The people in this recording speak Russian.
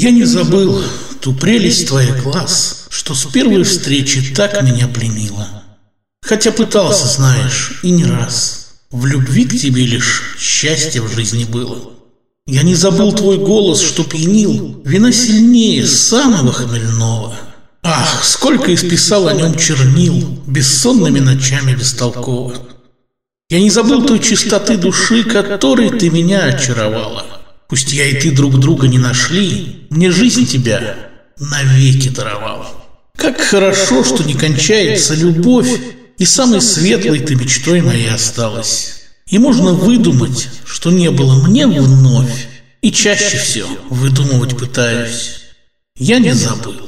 Я не забыл ту прелесть твоих глаз, что с первой встречи так меня пленила. Хотя пытался, знаешь, и не раз. В любви к тебе лишь счастье в жизни было. Я не забыл твой голос, что пьянил, вина сильнее самого хмельного. Ах, сколько исписал о нем чернил, бессонными ночами бестолково. Я не забыл той чистоты души, которой ты меня очаровала. Пусть я и ты друг друга не нашли, мне жизнь тебя навеки даровала. Как хорошо, что не кончается любовь, и самой светлой ты мечтой моей осталась. И можно выдумать, что не было мне вновь, и чаще всего выдумывать пытаюсь. Я не забыл.